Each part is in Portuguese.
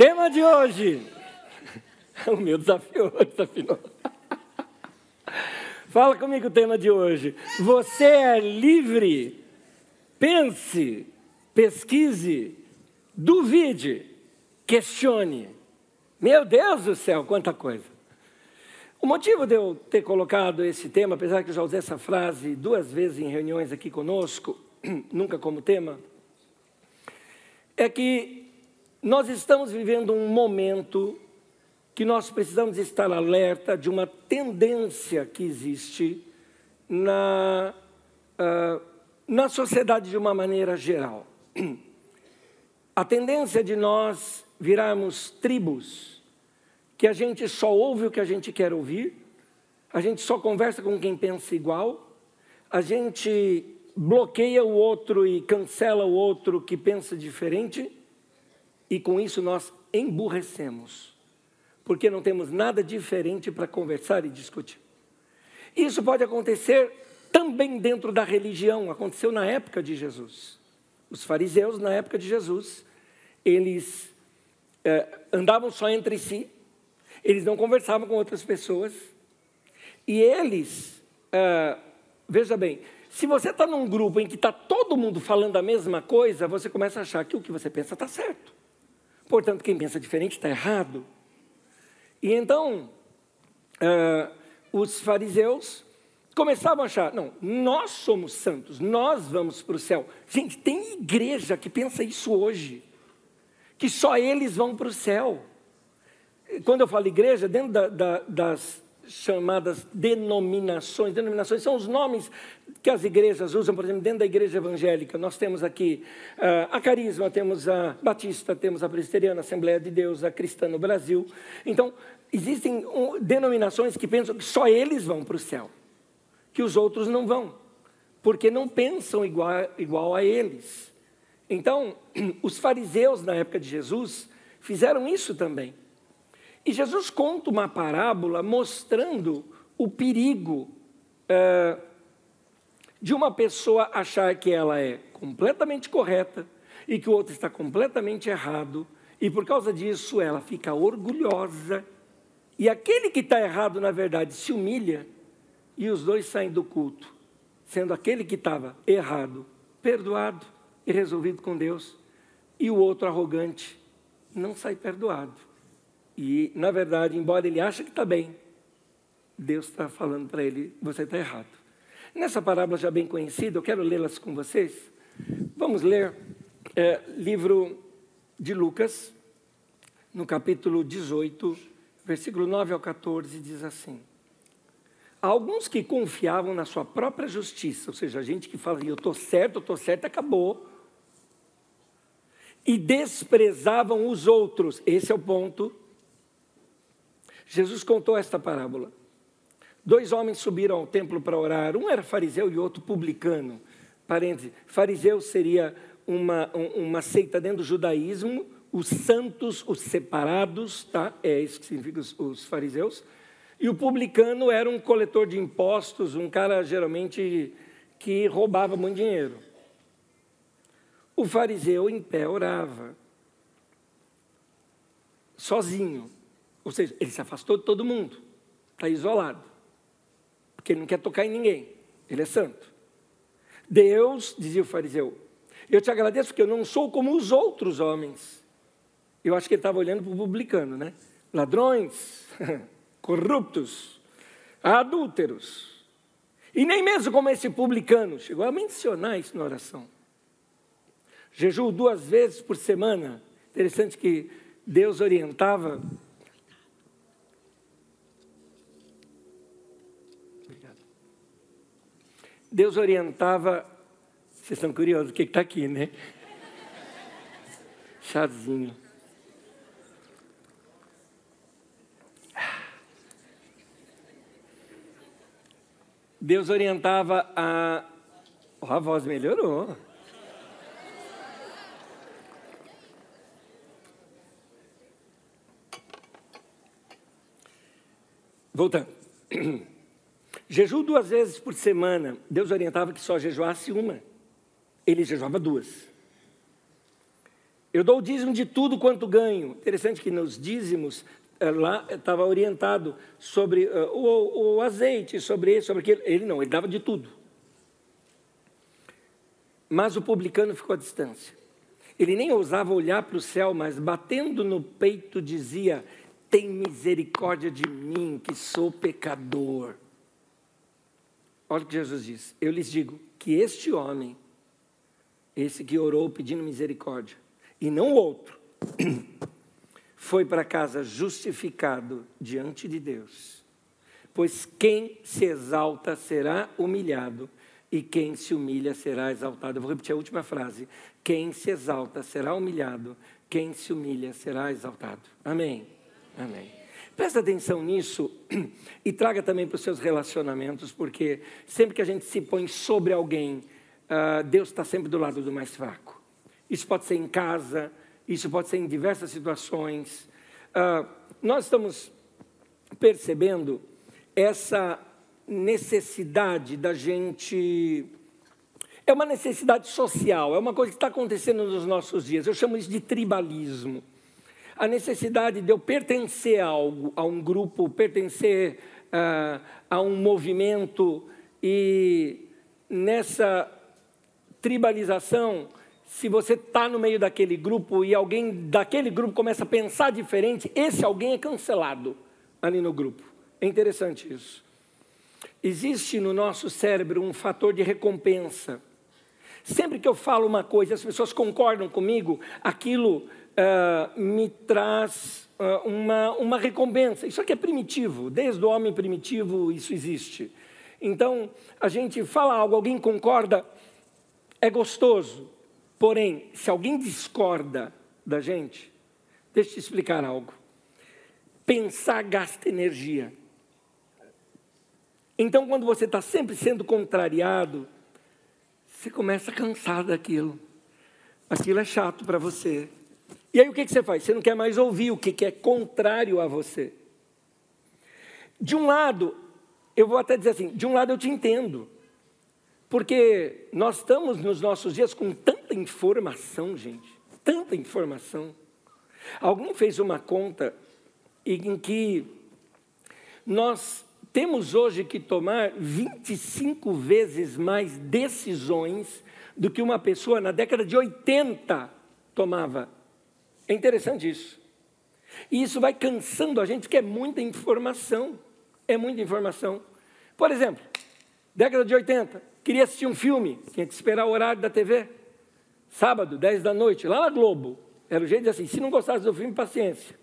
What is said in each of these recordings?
Tema de hoje. O meu desafio, desafiou. Fala comigo o tema de hoje. Você é livre. Pense, pesquise, duvide, questione. Meu Deus do céu, quanta coisa. O motivo de eu ter colocado esse tema, apesar que eu já usei essa frase duas vezes em reuniões aqui conosco, nunca como tema, é que nós estamos vivendo um momento que nós precisamos estar alerta de uma tendência que existe na, uh, na sociedade de uma maneira geral. A tendência de nós virarmos tribos, que a gente só ouve o que a gente quer ouvir, a gente só conversa com quem pensa igual, a gente bloqueia o outro e cancela o outro que pensa diferente, e com isso nós emburrecemos, porque não temos nada diferente para conversar e discutir. Isso pode acontecer também dentro da religião, aconteceu na época de Jesus. Os fariseus, na época de Jesus, eles é, andavam só entre si, eles não conversavam com outras pessoas, e eles, é, veja bem, se você está num grupo em que está todo mundo falando a mesma coisa, você começa a achar que o que você pensa está certo. Portanto, quem pensa diferente está errado. E então, uh, os fariseus começavam a achar: não, nós somos santos, nós vamos para o céu. Gente, tem igreja que pensa isso hoje, que só eles vão para o céu. Quando eu falo igreja, dentro da, da, das chamadas denominações. Denominações são os nomes que as igrejas usam, por exemplo, dentro da igreja evangélica. Nós temos aqui uh, a Carisma, temos a Batista, temos a Presbiteriana, a Assembleia de Deus, a Cristã no Brasil. Então, existem denominações que pensam que só eles vão para o céu, que os outros não vão, porque não pensam igual, igual a eles. Então, os fariseus na época de Jesus fizeram isso também. E Jesus conta uma parábola mostrando o perigo é, de uma pessoa achar que ela é completamente correta e que o outro está completamente errado, e por causa disso ela fica orgulhosa, e aquele que está errado, na verdade, se humilha, e os dois saem do culto, sendo aquele que estava errado, perdoado e resolvido com Deus, e o outro arrogante não sai perdoado. E, na verdade, embora ele ache que está bem, Deus está falando para ele: você está errado. Nessa parábola já bem conhecida, eu quero lê-las com vocês. Vamos ler é, livro de Lucas, no capítulo 18, versículo 9 ao 14, diz assim: Alguns que confiavam na sua própria justiça, ou seja, a gente que fala, eu estou certo, eu estou certo, acabou, e desprezavam os outros, esse é o ponto, Jesus contou esta parábola. Dois homens subiram ao templo para orar, um era fariseu e outro publicano. Parênteses, fariseu seria uma, uma seita dentro do judaísmo, os santos, os separados, tá? é isso que significa os, os fariseus. E o publicano era um coletor de impostos, um cara geralmente que roubava muito dinheiro. O fariseu em pé orava, sozinho. Ou seja, ele se afastou de todo mundo, está isolado, porque ele não quer tocar em ninguém, ele é santo. Deus, dizia o fariseu, eu te agradeço porque eu não sou como os outros homens. Eu acho que ele estava olhando para o publicano, né? Ladrões, corruptos, adúlteros. E nem mesmo como esse publicano, chegou a mencionar isso na oração. Jejum duas vezes por semana. Interessante que Deus orientava Deus orientava. Vocês estão curiosos o que está aqui, né? Chazinho. Deus orientava a. Oh, a voz melhorou. Voltando. Jejum duas vezes por semana. Deus orientava que só jejuasse uma. Ele jejuava duas. Eu dou o dízimo de tudo quanto ganho. Interessante que nos dízimos eh, lá estava orientado sobre uh, o, o, azeite, sobre isso, sobre aquilo. Ele não, ele dava de tudo. Mas o publicano ficou à distância. Ele nem ousava olhar para o céu, mas batendo no peito dizia: Tem misericórdia de mim, que sou pecador. Olha o que Jesus diz: Eu lhes digo que este homem, esse que orou pedindo misericórdia, e não outro, foi para casa justificado diante de Deus. Pois quem se exalta será humilhado, e quem se humilha será exaltado. Eu vou repetir a última frase: quem se exalta será humilhado, quem se humilha será exaltado. Amém. Amém. Presta atenção nisso e traga também para os seus relacionamentos, porque sempre que a gente se põe sobre alguém, uh, Deus está sempre do lado do mais fraco. Isso pode ser em casa, isso pode ser em diversas situações. Uh, nós estamos percebendo essa necessidade da gente. É uma necessidade social, é uma coisa que está acontecendo nos nossos dias. Eu chamo isso de tribalismo. A necessidade de eu pertencer a algo, a um grupo, pertencer uh, a um movimento, e nessa tribalização, se você está no meio daquele grupo e alguém daquele grupo começa a pensar diferente, esse alguém é cancelado ali no grupo. É interessante isso. Existe no nosso cérebro um fator de recompensa. Sempre que eu falo uma coisa, as pessoas concordam comigo, aquilo uh, me traz uh, uma, uma recompensa. Isso aqui é primitivo, desde o homem primitivo isso existe. Então, a gente fala algo, alguém concorda, é gostoso, Porém, se alguém discorda da gente, deixa eu te explicar algo. Pensar gasta energia. Então, quando você está sempre sendo contrariado, você começa a cansar daquilo. Aquilo é chato para você. E aí o que, você faz? Você não quer mais ouvir o que, que é contrário a você. De um lado, eu vou até dizer assim: de um lado eu te entendo. Porque nós estamos nos nossos dias com tanta informação, gente, tanta informação. Alguém fez uma conta em que nós temos hoje que tomar 25 vezes mais decisões do que uma pessoa na década de 80 tomava. É interessante isso. E isso vai cansando a gente, porque é muita informação. É muita informação. Por exemplo, década de 80, Queria assistir um filme, tinha que esperar o horário da TV. Sábado, 10 da noite, lá na Globo. Era o jeito de assim, se não gostasse do filme, paciência.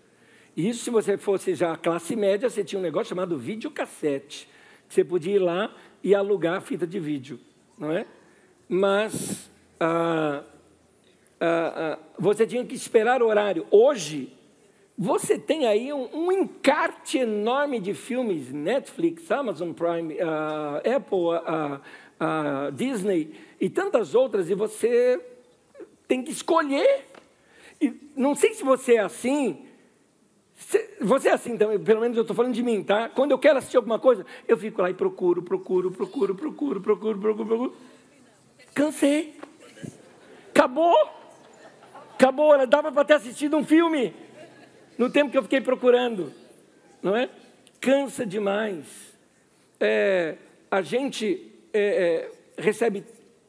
Isso se você fosse já classe média, você tinha um negócio chamado videocassete. Você podia ir lá e alugar a fita de vídeo, não é? Mas ah, ah, ah, você tinha que esperar o horário. Hoje, você tem aí um, um, encarte enorme de filmes, Netflix, Amazon Prime, uh, Apple, Disney e tantas outras, e você tem que escolher. E não sei se você é assim. Você é assim também, pelo menos eu estou falando de mim, tá? Quando eu quero assistir alguma coisa, eu fico lá e procuro, procuro, procuro, procuro, procuro, procuro, procuro. Cansei. Acabou. Acabou, dava para ter assistido um filme no tempo que eu fiquei procurando, não é? Cansa demais. É, a gente é, é, recebe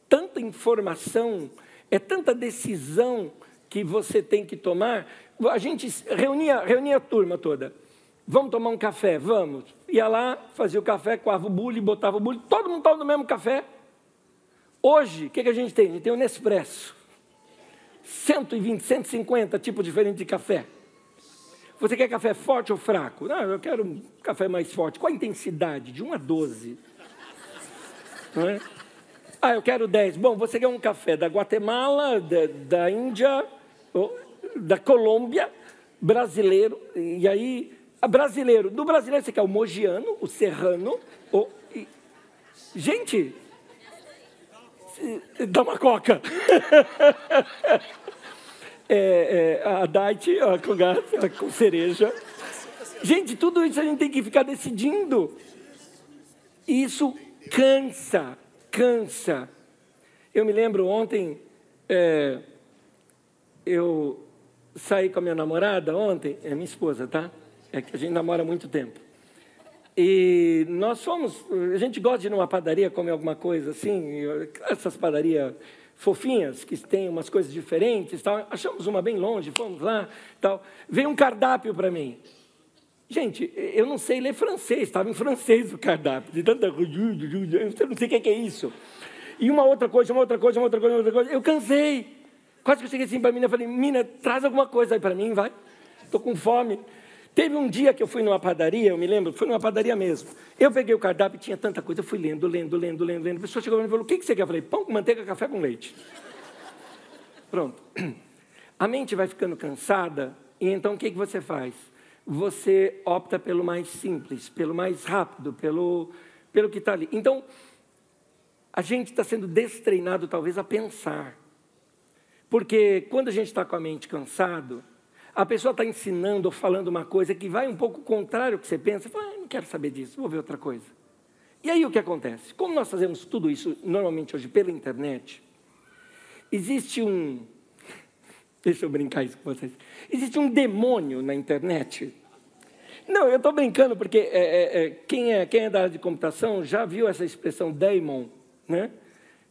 tanta informação, é tanta decisão que você tem que tomar. A gente reunia, reunia a turma toda. Vamos tomar um café? Vamos. Ia lá, fazia o café, coava o bule, botava o bule, todo mundo estava no mesmo café. Hoje, o que, que a gente tem? A gente tem o Nespresso. 120, 150 tipos diferentes de café. Você quer café forte ou fraco? Não, eu quero um café mais forte. Qual a intensidade? De 1 a 12. É? Ah, eu quero 10. Bom, você quer um café da Guatemala, da, da Índia, da Colômbia, brasileiro, e aí, brasileiro. Do brasileiro você quer o mogiano, o serrano, e, gente, dá uma coca. é, é, a Diet com gás, com cereja. Gente, tudo isso a gente tem que ficar decidindo. Isso cansa, cansa. Eu me lembro ontem, é, eu saí com a minha namorada ontem, é minha esposa, tá? É que a gente namora há muito tempo. E nós fomos, a gente gosta de ir numa padaria comer alguma coisa assim, essas padarias fofinhas, que tem umas coisas diferentes, tal. achamos uma bem longe, fomos lá, tal. veio um cardápio para mim. Gente, eu não sei ler francês, estava em francês o cardápio, de tanta eu não sei o que é isso. E uma outra coisa, uma outra coisa, uma outra coisa, uma outra coisa, eu cansei. Quase que eu cheguei assim para a mina falei, mina, traz alguma coisa aí para mim, vai. Estou com fome. Teve um dia que eu fui numa padaria, eu me lembro, foi numa padaria mesmo. Eu peguei o cardápio e tinha tanta coisa, eu fui lendo, lendo, lendo, lendo, lendo. A pessoa chegou e falou: O que, você quer? Eu falei: Pão com manteiga, café com leite. Pronto. A mente vai ficando cansada, e então o que, você faz? Você opta pelo mais simples, pelo mais rápido, pelo, pelo que está ali. Então, a gente está sendo destreinado, talvez, a pensar. Porque quando a gente está com a mente cansado, a pessoa está ensinando ou falando uma coisa que vai um pouco contrário ao que você pensa, você fala, ah, não quero saber disso, vou ver outra coisa. E aí o que acontece? Como nós fazemos tudo isso normalmente hoje pela internet, existe um. Deixa eu brincar isso com vocês. Existe um demônio na internet. Não, eu estou brincando porque é, é, é, quem, é, quem é da área de computação já viu essa expressão daemon, né?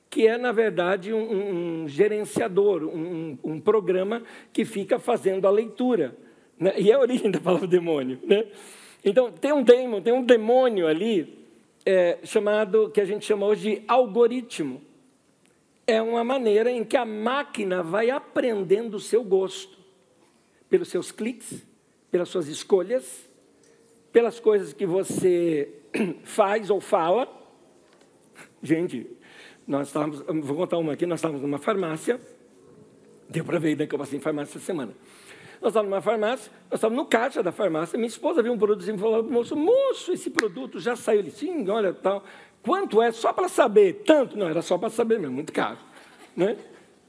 Que é, na verdade, um, um gerenciador, um, um, programa que fica fazendo a leitura. Né? E é a origem da palavra demônio. Né? Então, tem um demônio, tem um demônio ali, é, chamado, que a gente chama hoje de algoritmo. É uma maneira em que a máquina vai aprendendo o seu gosto, pelos seus cliques, pelas suas escolhas, pelas coisas que você faz ou fala. Gente, nós estávamos, vou contar uma aqui, nós estávamos numa farmácia, deu para ver né, que eu passei em farmácia essa semana. Nós estávamos numa farmácia, nós estávamos no caixa da farmácia, minha esposa viu um produto e falou para o moço, moço, esse produto já saiu. Ele, sim, olha, tal. Quanto é? Só para saber. Tanto? Não, era só para saber mesmo, muito caro. Né?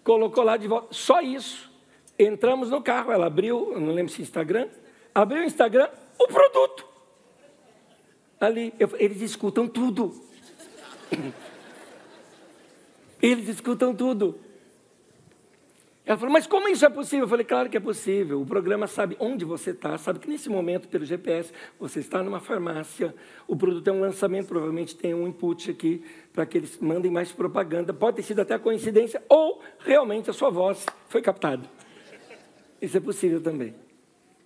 Colocou lá de volta, só isso. Entramos no carro, ela abriu, não lembro se Instagram, abriu o Instagram, o produto. Ali, eu, eles escutam tudo. Eles escutam tudo. Ela falou, mas como isso é possível? Eu falei, claro que é possível. O programa sabe onde você está, sabe que nesse momento, pelo GPS, você está numa farmácia, o produto é um lançamento, provavelmente tem um input aqui para que eles mandem mais propaganda. Pode ter sido até coincidência, ou realmente a sua voz foi captada. Isso é possível também.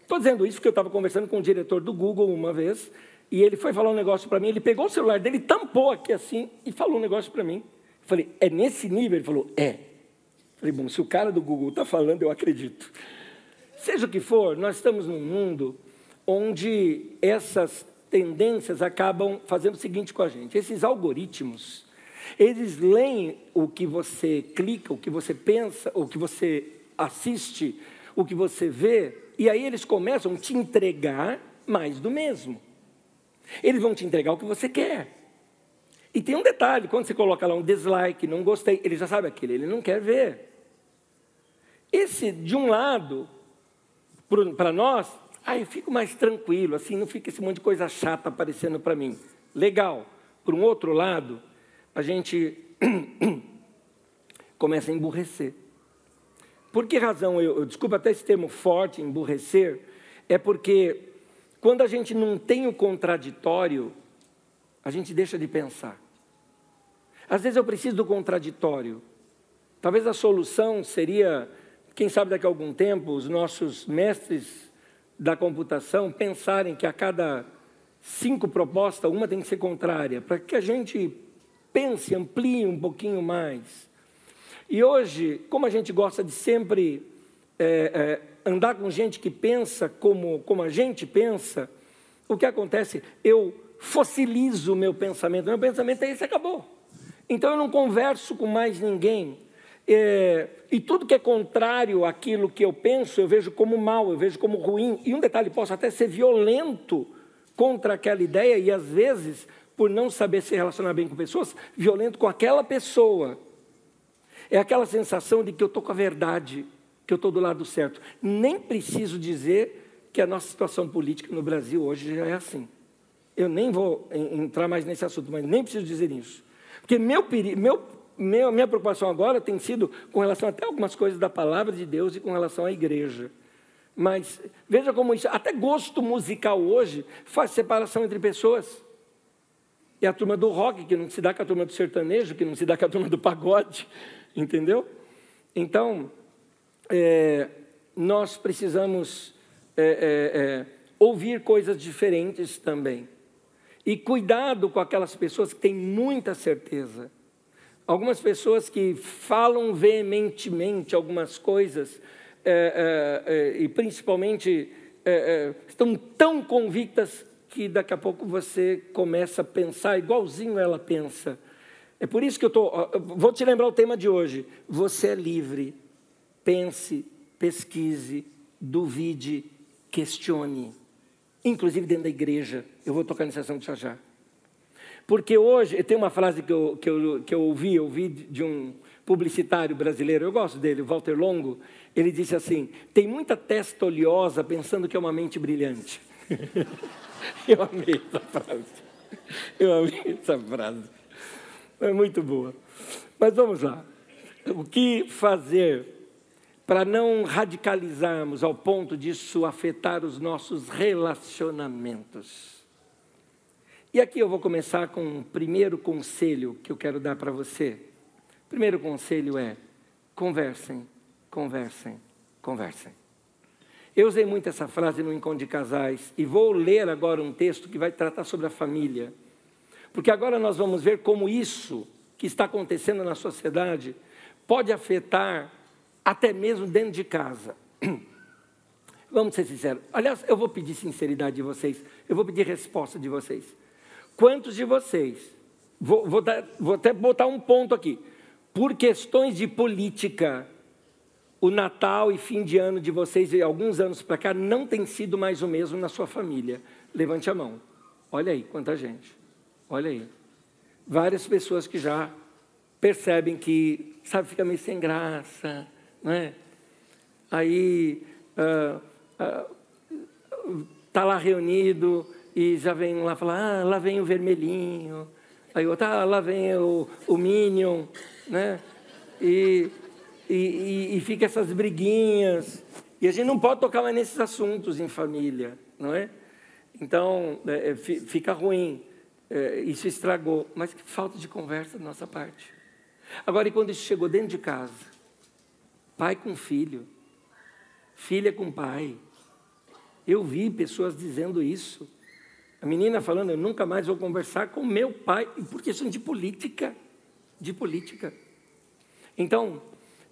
Estou dizendo isso porque eu estava conversando com o diretor do Google uma vez, e ele foi falar um negócio para mim, ele pegou o celular dele, tampou aqui assim, e falou um negócio para mim. Falei, é nesse nível? Ele falou, é. Falei, bom, se o cara do Google está falando, eu acredito. Seja o que for, nós estamos num mundo onde essas tendências acabam fazendo o seguinte com a gente: esses algoritmos, eles leem o que você clica, o que você pensa, o que você assiste, o que você vê, e aí eles começam a te entregar mais do mesmo. Eles vão te entregar o que você quer. E tem um detalhe: quando você coloca lá um dislike, não gostei, ele já sabe aquele, ele não quer ver. Esse, de um lado, para nós, ah, eu fico mais tranquilo, assim, não fica esse monte de coisa chata aparecendo para mim. Legal. Por um outro lado, a gente começa a emburrecer. Por que razão? Eu, eu desculpa até esse termo forte, emburrecer, é porque quando a gente não tem o contraditório, a gente deixa de pensar. Às vezes eu preciso do contraditório. Talvez a solução seria, quem sabe daqui a algum tempo, os nossos mestres da computação pensarem que a cada cinco propostas, uma tem que ser contrária, para que a gente pense, amplie um pouquinho mais. E hoje, como a gente gosta de sempre é, é, andar com gente que pensa como, como a gente pensa, o que acontece? Eu fossilizo o meu pensamento. Meu pensamento é esse, acabou. Então eu não converso com mais ninguém. É, e tudo que é contrário àquilo que eu penso, eu vejo como mal, eu vejo como ruim. E um detalhe, posso até ser violento contra aquela ideia, e às vezes, por não saber se relacionar bem com pessoas, violento com aquela pessoa. É aquela sensação de que eu estou com a verdade, que eu estou do lado certo. Nem preciso dizer que a nossa situação política no Brasil hoje já é assim. Eu nem vou entrar mais nesse assunto, mas nem preciso dizer isso. Porque meu, meu minha, minha preocupação agora tem sido com relação até algumas coisas da palavra de Deus e com relação à igreja. Mas veja como isso, até gosto musical hoje faz separação entre pessoas. E a turma do rock, que não se dá com a turma do sertanejo, que não se dá com a turma do pagode, entendeu? Então, é, nós precisamos é, é, é, ouvir coisas diferentes também. E cuidado com aquelas pessoas que têm muita certeza. Algumas pessoas que falam veementemente algumas coisas, é, é, é, e principalmente estão tão convictas que daqui a pouco você começa a pensar igualzinho ela pensa. É por isso que eu tô, vou te lembrar o tema de hoje. Você é livre. Pense, pesquise, duvide, questione. Inclusive dentro da igreja. Eu vou tocar ação de já já. Porque hoje, tem uma frase que eu, que eu, que eu ouvi, eu ouvi de um publicitário brasileiro, eu gosto dele, Walter Longo, ele disse assim: tem muita testa oleosa pensando que é uma mente brilhante. eu amei essa frase. Eu amei essa frase. É muito boa. Mas vamos lá. O que fazer para não radicalizarmos ao ponto disso afetar os nossos relacionamentos? E aqui eu vou começar com um primeiro conselho que eu quero dar para você. O primeiro conselho é: conversem, conversem, conversem. Eu usei muito essa frase no Encontro de Casais e vou ler agora um texto que vai tratar sobre a família. Porque agora nós vamos ver como isso que está acontecendo na sociedade pode afetar até mesmo dentro de casa. Vamos ser sinceros. Aliás, eu vou pedir sinceridade de vocês, eu vou pedir resposta de vocês. Quantos de vocês, vou, vou, dar, vou até botar um ponto aqui, por questões de política, o Natal e fim de ano de vocês, e alguns anos para cá, não tem sido mais o mesmo na sua família? Levante a mão. Olha aí, quanta gente. Olha aí. Várias pessoas que já percebem que, sabe, fica meio sem graça, não é? Aí, está uh, uh, tá lá reunido, e já vem lá falar, ah, lá vem o vermelhinho, aí outro, ah, lá vem o, o Minion, né? E, e, e, fica essas briguinhas, e a gente não pode tocar mais nesses assuntos em família, não é? Então, é, é fica ruim, é, isso estragou, mas que falta de conversa da nossa parte. Agora, e quando isso chegou dentro de casa? Pai com filho, filha com pai. Eu vi pessoas dizendo isso. A menina falando, eu nunca mais vou conversar com meu pai, por questão de política, de política. Então,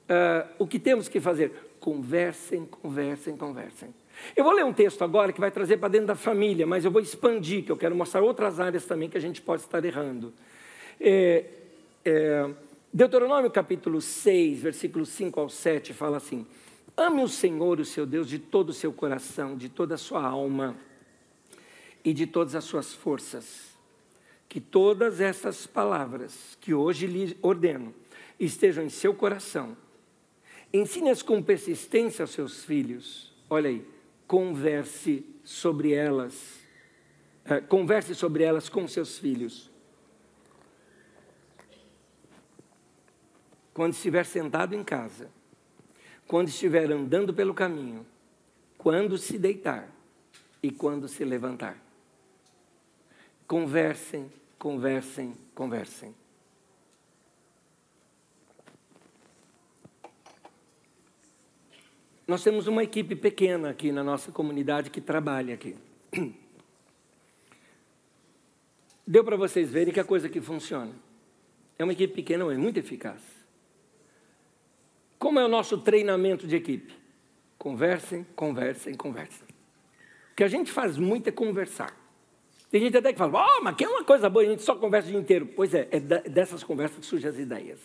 uh, o que temos que fazer? Conversem, conversem, conversem. Eu vou ler um texto agora que vai trazer para dentro da família, mas eu vou expandir, que eu quero mostrar outras áreas também que a gente pode estar errando. É, é, Deuteronômio capítulo 6, versículos 5 ao 7, fala assim: Ame o Senhor, o seu Deus, de todo o seu coração, de toda a sua alma e de todas as suas forças. Que todas essas palavras que hoje lhe ordeno estejam em seu coração. Ensine-as com persistência aos seus filhos. Olha aí, converse sobre elas. É, converse sobre elas com seus filhos. Quando estiver sentado em casa, quando estiver andando pelo caminho, quando se deitar e quando se levantar. Conversem, conversem, conversem. Nós temos uma equipe pequena aqui na nossa comunidade que trabalha aqui. Deu para vocês verem que a coisa que funciona. É uma equipe pequena, mas muito eficaz. Como é o nosso treinamento de equipe? Conversem, conversem, conversem. O que a gente faz muito é conversar. Tem gente até que fala, oh, mas que é uma coisa boa, a gente só conversa o dia inteiro. Pois é, é dessas conversas que surgem as ideias.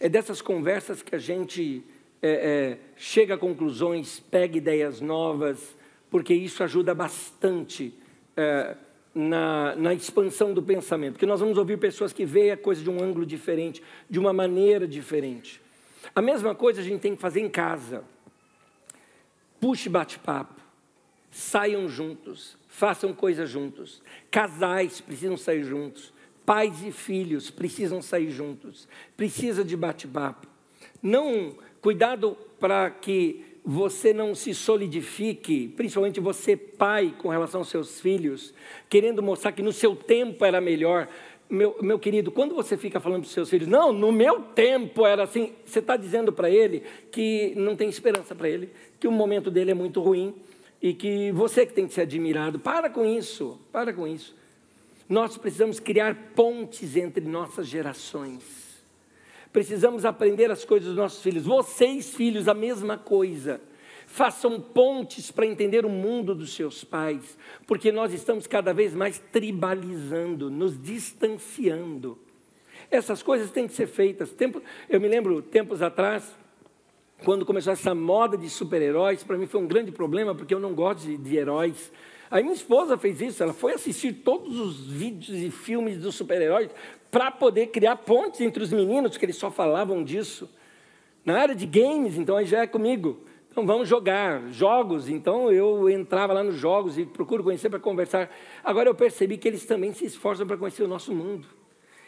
É dessas conversas que a gente é, é, chega a conclusões, pega ideias novas, porque isso ajuda bastante é, na, na, expansão do pensamento. Porque nós vamos ouvir pessoas que veem a coisa de um ângulo diferente, de uma maneira diferente. A mesma coisa a gente tem que fazer em casa. Puxe bate-papo, saiam juntos, façam coisas juntos. Casais precisam sair juntos. Pais e filhos precisam sair juntos, precisa de bate-papo. Não, cuidado para que você não se solidifique, principalmente você, pai, com relação aos seus filhos, querendo mostrar que no seu tempo era melhor. Meu, meu querido, quando você fica falando para os seus filhos, não, no meu tempo era assim, você está dizendo para ele que não tem esperança para ele, que o momento dele é muito ruim e que você que tem que ser admirado. Para com isso, para com isso. Nós precisamos criar pontes entre nossas gerações. Precisamos aprender as coisas dos nossos filhos. Vocês, filhos, a mesma coisa. Façam pontes para entender o mundo dos seus pais, porque nós estamos cada vez mais tribalizando, nos distanciando. Essas coisas têm que ser feitas. Tempo, eu me lembro, tempos atrás, quando começou essa moda de super-heróis, para mim foi um grande problema, porque eu não gosto de, de heróis. A minha esposa fez isso, ela foi assistir todos os vídeos e filmes dos super-heróis para poder criar pontes entre os meninos, que eles só falavam disso. Na área de games, então, aí já é comigo. Então, vamos jogar jogos. Então, eu entrava lá nos jogos e procuro conhecer para conversar. Agora, eu percebi que eles também se esforçam para conhecer o nosso mundo.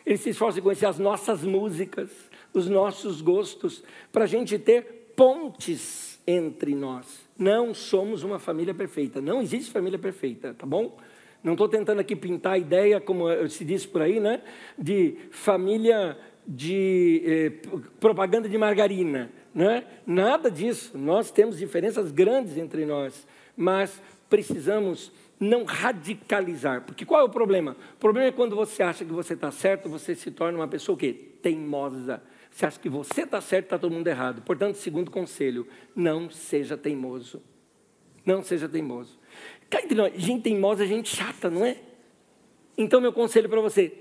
Eles se esforçam para conhecer as nossas músicas, os nossos gostos, para a gente ter pontes entre nós. Não somos uma família perfeita. Não existe família perfeita, tá bom? Não estou tentando aqui pintar a ideia, como se diz por aí, né? De família de eh, propaganda de margarina. Né? Nada disso. Nós temos diferenças grandes entre nós, mas precisamos não radicalizar. Porque qual é o problema? O problema é quando você acha que você está certo, você se torna uma pessoa o quê? Teimosa. Você acha que você está certo, está todo mundo errado. Portanto, segundo conselho, não seja teimoso. Não seja teimoso. Gente teimosa é gente chata, não é? Então, meu conselho para você: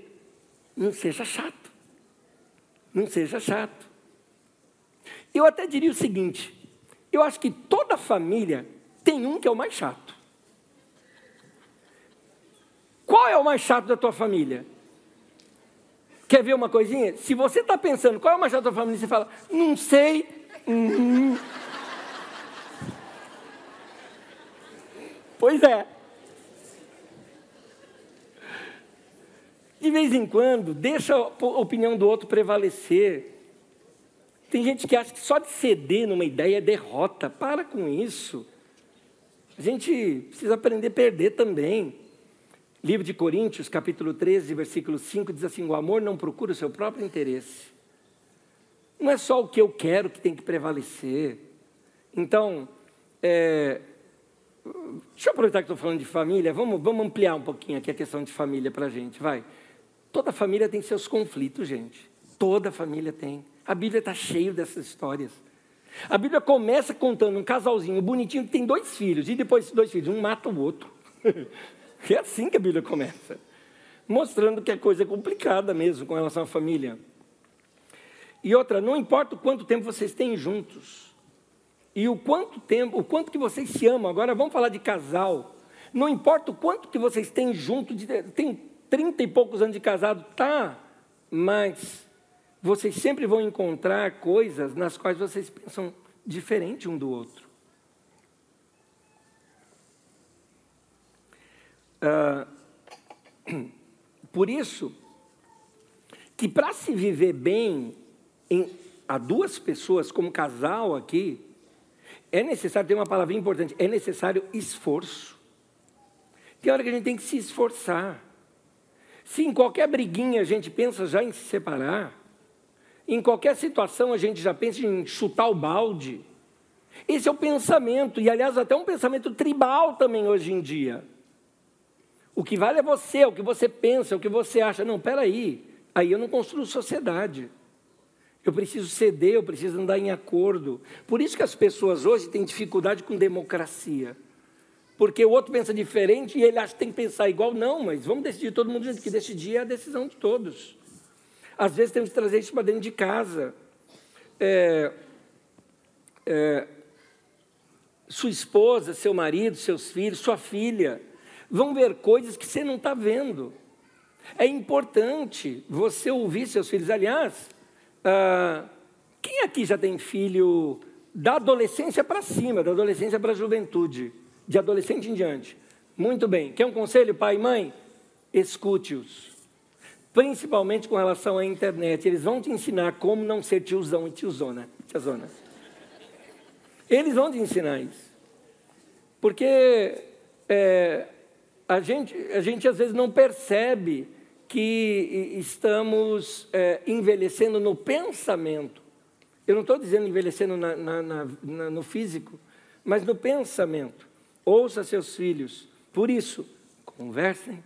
não seja chato. Não seja chato. Eu até diria o seguinte: eu acho que toda família tem um que é o mais chato. Qual é o mais chato da tua família? Quer ver uma coisinha? Se você está pensando qual é o mais chato da tua família, você fala, não sei. Uhum. Pois é. De vez em quando, deixa a opinião do outro prevalecer. Tem gente que acha que só de ceder numa ideia é derrota. Para com isso. A gente precisa aprender a perder também. Livro de Coríntios, capítulo 13, versículo 5, diz assim: O amor não procura o seu próprio interesse. Não é só o que eu quero que tem que prevalecer. Então, é, Deixa eu aproveitar que estou falando de família, vamos, vamos ampliar um pouquinho aqui a questão de família para a gente, vai. Toda família tem seus conflitos, gente. Toda família tem. A Bíblia está cheia dessas histórias. A Bíblia começa contando um casalzinho bonitinho que tem dois filhos, e depois esses dois filhos, um mata o outro. é assim que a Bíblia começa. Mostrando que a coisa é complicada mesmo com relação à família. E outra, não importa o quanto tempo vocês têm juntos, e o quanto tempo, o quanto que vocês se amam. Agora vamos falar de casal. Não importa o quanto que vocês têm junto, de, tem trinta e poucos anos de casado, tá, mas vocês sempre vão encontrar coisas nas quais vocês pensam diferente um do outro. Ah, por isso, que para se viver bem em, a duas pessoas, como casal aqui, é necessário, tem uma palavra importante, é necessário esforço. Tem hora que a gente tem que se esforçar. Se em qualquer briguinha a gente pensa já em se separar, em qualquer situação a gente já pensa em chutar o balde. Esse é o pensamento, e aliás, até um pensamento tribal também hoje em dia. O que vale é você, é o que você pensa, é o que você acha. Não, peraí, aí eu não construo sociedade. Eu preciso ceder, eu preciso andar em acordo. Por isso que as pessoas hoje têm dificuldade com democracia. Porque o outro pensa diferente e ele acha que tem que pensar igual. Não, mas vamos decidir todo mundo junto, que decidir é a decisão de todos. Às vezes temos que trazer isso para dentro de casa. É, é, sua esposa, seu marido, seus filhos, sua filha, vão ver coisas que você não está vendo. É importante você ouvir seus filhos. Aliás, ah, quem aqui já tem filho da adolescência para cima, da adolescência para a juventude, de adolescente em diante? Muito bem. Quer um conselho, pai e mãe? Escute-os. Principalmente com relação à internet. Eles vão te ensinar como não ser tiozão e tiozona. tiozona. Eles vão te ensinar isso. Porque é, a, gente, a gente às vezes não percebe que estamos é, envelhecendo no pensamento. Eu não estou dizendo envelhecendo na, na, na, no físico, mas no pensamento. Ouça seus filhos. Por isso, conversem,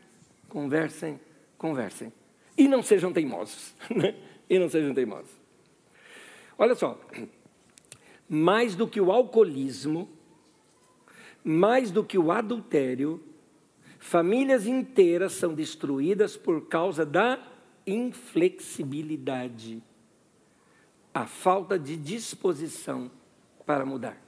conversem, conversem. E não sejam teimosos. Né? E não sejam teimosos. Olha só. Mais do que o alcoolismo, mais do que o adultério, famílias inteiras são destruídas por causa da inflexibilidade, a falta de disposição para mudar.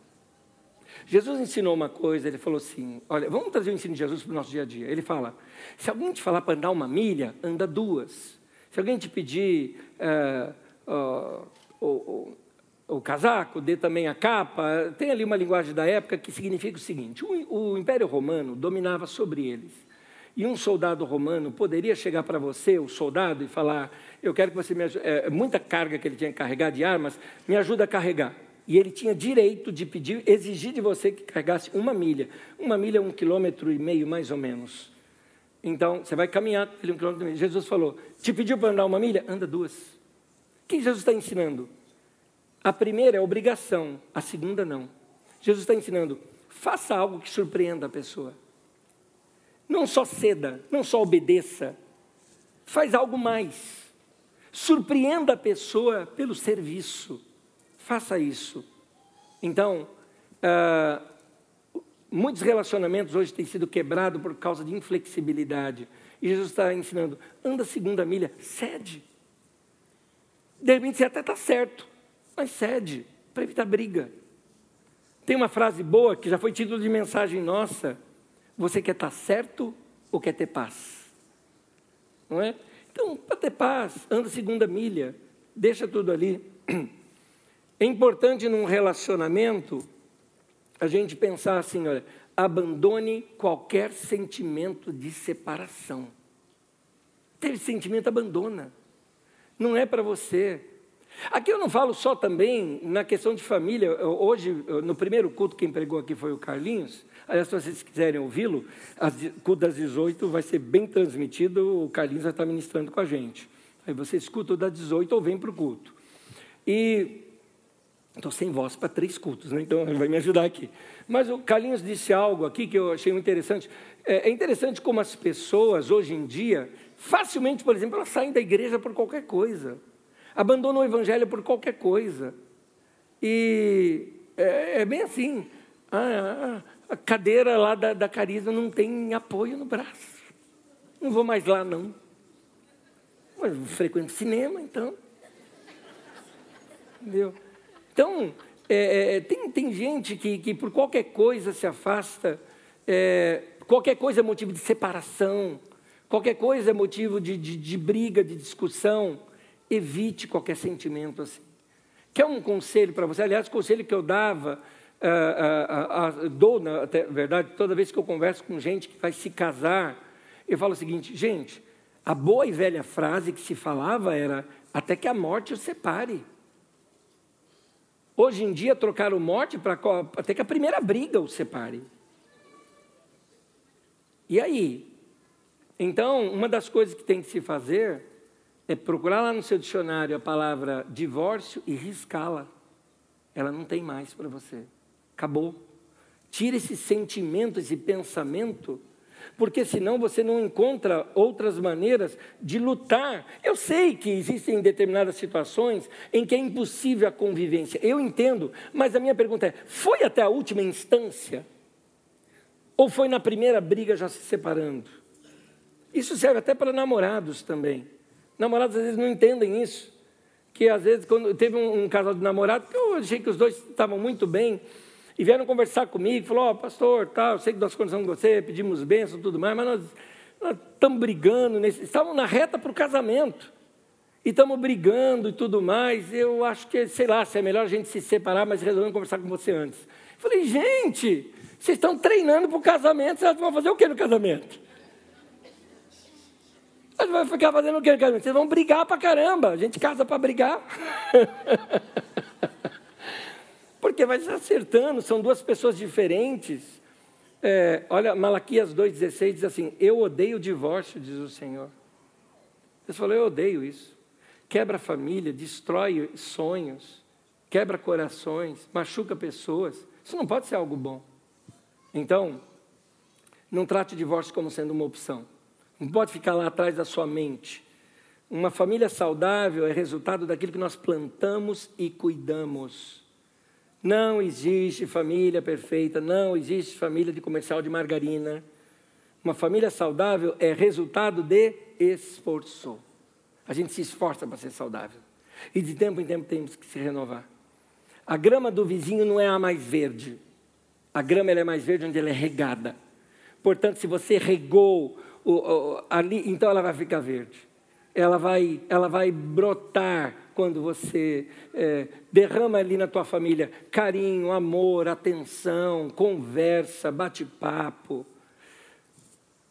Jesus ensinou uma coisa, ele falou assim: olha, vamos trazer o ensino de Jesus para o nosso dia a dia. Ele fala: se alguém te falar para andar uma milha, anda duas. Se alguém te pedir uh, uh, uh, o casaco, dê também a capa. Tem ali uma linguagem da época que significa o seguinte: o, o Império Romano dominava sobre eles. E um soldado romano poderia chegar para você, o soldado, e falar: Eu quero que você me ajude. É, muita carga que ele tinha que carregar de armas, me ajuda a carregar. E ele tinha direito de pedir, exigir de você que carregasse uma milha. Uma milha é um quilômetro e meio, mais ou menos. Então, você vai caminhar um quilômetro e meio. Jesus falou: Te pediu para andar uma milha? Anda duas. O que Jesus está ensinando? A primeira é obrigação, a segunda não. Jesus está ensinando, faça algo que surpreenda a pessoa. Não só ceda, não só obedeça, faz algo mais. Surpreenda a pessoa pelo serviço. Faça isso. Então, uh, muitos relacionamentos hoje têm sido quebrados por causa de inflexibilidade. E Jesus está ensinando, anda segunda milha, cede. De repente você até está certo mas cede para evitar briga. Tem uma frase boa que já foi título de mensagem nossa: Você quer estar certo ou quer ter paz? Não é? Então, para ter paz, anda segunda milha, deixa tudo ali. É importante num relacionamento a gente pensar assim: olha, abandone qualquer sentimento de separação. Teve sentimento, abandona. Não é para você. Aqui eu não falo só também na questão de família. Hoje, no primeiro culto, quem pregou aqui foi o Carlinhos. Aliás, se vocês quiserem ouvi-lo, o culto das 18 vai ser bem transmitido, o Carlinhos vai estar ministrando com a gente. Aí você escuta o das 18 ou vem para o culto. E estou sem voz para três cultos, né? então ele vai me ajudar aqui. Mas o Carlinhos disse algo aqui que eu achei interessante. É, é interessante como as pessoas, hoje em dia, facilmente, por exemplo, elas saem da igreja por qualquer coisa abandonam o evangelho por qualquer coisa. E é, é bem assim. A, a, cadeira lá da, da Carisma não tem apoio no braço. Não vou mais lá, não. Mas frequento cinema, então. Entendeu? Então, é, é, tem, tem gente que, que por qualquer coisa se afasta, é, qualquer coisa é motivo de separação, qualquer coisa é motivo de, de, de briga, de discussão. Evite qualquer sentimento assim. Quer um conselho para você? Aliás, o conselho que eu dava, uh, uh, uh, dou, na verdade, toda vez que eu converso com gente que vai se casar, eu falo o seguinte: gente, a boa e velha frase que se falava era até que a morte os separe. Hoje em dia, trocaram morte para até que a primeira briga os separe. E aí? Então, uma das coisas que tem que se fazer é procurar lá no seu dicionário a palavra divórcio e riscá-la. Ela não tem mais para você. Acabou. Tira esse sentimento, esse pensamento, porque senão você não encontra outras maneiras de lutar. Eu sei que existem determinadas situações em que é impossível a convivência. Eu entendo, mas a minha pergunta é: foi até a última instância? Ou foi na primeira briga já se separando? Isso serve até para namorados também. Namorados às vezes não entendem isso. Que às vezes, quando teve um, um casal de namorado, que eu achei que os dois estavam muito bem, e vieram conversar comigo, falou, ó, oh, pastor, eu sei que nós conversamos com você, pedimos bênção e tudo mais, mas nós, nós estamos brigando, nesse, estavam na reta para o casamento. E estamos brigando e tudo mais. Eu acho que, sei lá, se é melhor a gente se separar, mas resolvemos conversar com você antes. Eu falei, gente, vocês estão treinando para o casamento, vocês vão fazer o que no casamento? Gente vai ficar fazendo o quê? Vocês vão brigar pra caramba. A gente casa para brigar. Porque vai se acertando, são duas pessoas diferentes. É, olha, Malaquias 2,16 diz assim: Eu odeio o divórcio, diz o Senhor. Deus falou: Eu odeio isso. Quebra a família, destrói sonhos, quebra corações, machuca pessoas. Isso não pode ser algo bom. Então, não trate o divórcio como sendo uma opção. Não pode ficar lá atrás da sua mente. Uma família saudável é resultado daquilo que nós plantamos e cuidamos. Não existe família perfeita, não existe família de comercial de margarina. Uma família saudável é resultado de esforço. A gente se esforça para ser saudável. E de tempo em tempo temos que se renovar. A grama do vizinho não é a mais verde. A grama é mais verde onde ela é regada. Portanto, se você regou o, o, ali, então ela vai ficar verde. Ela vai, ela vai brotar quando você é, derrama ali na tua família carinho, amor, atenção, conversa, bate-papo.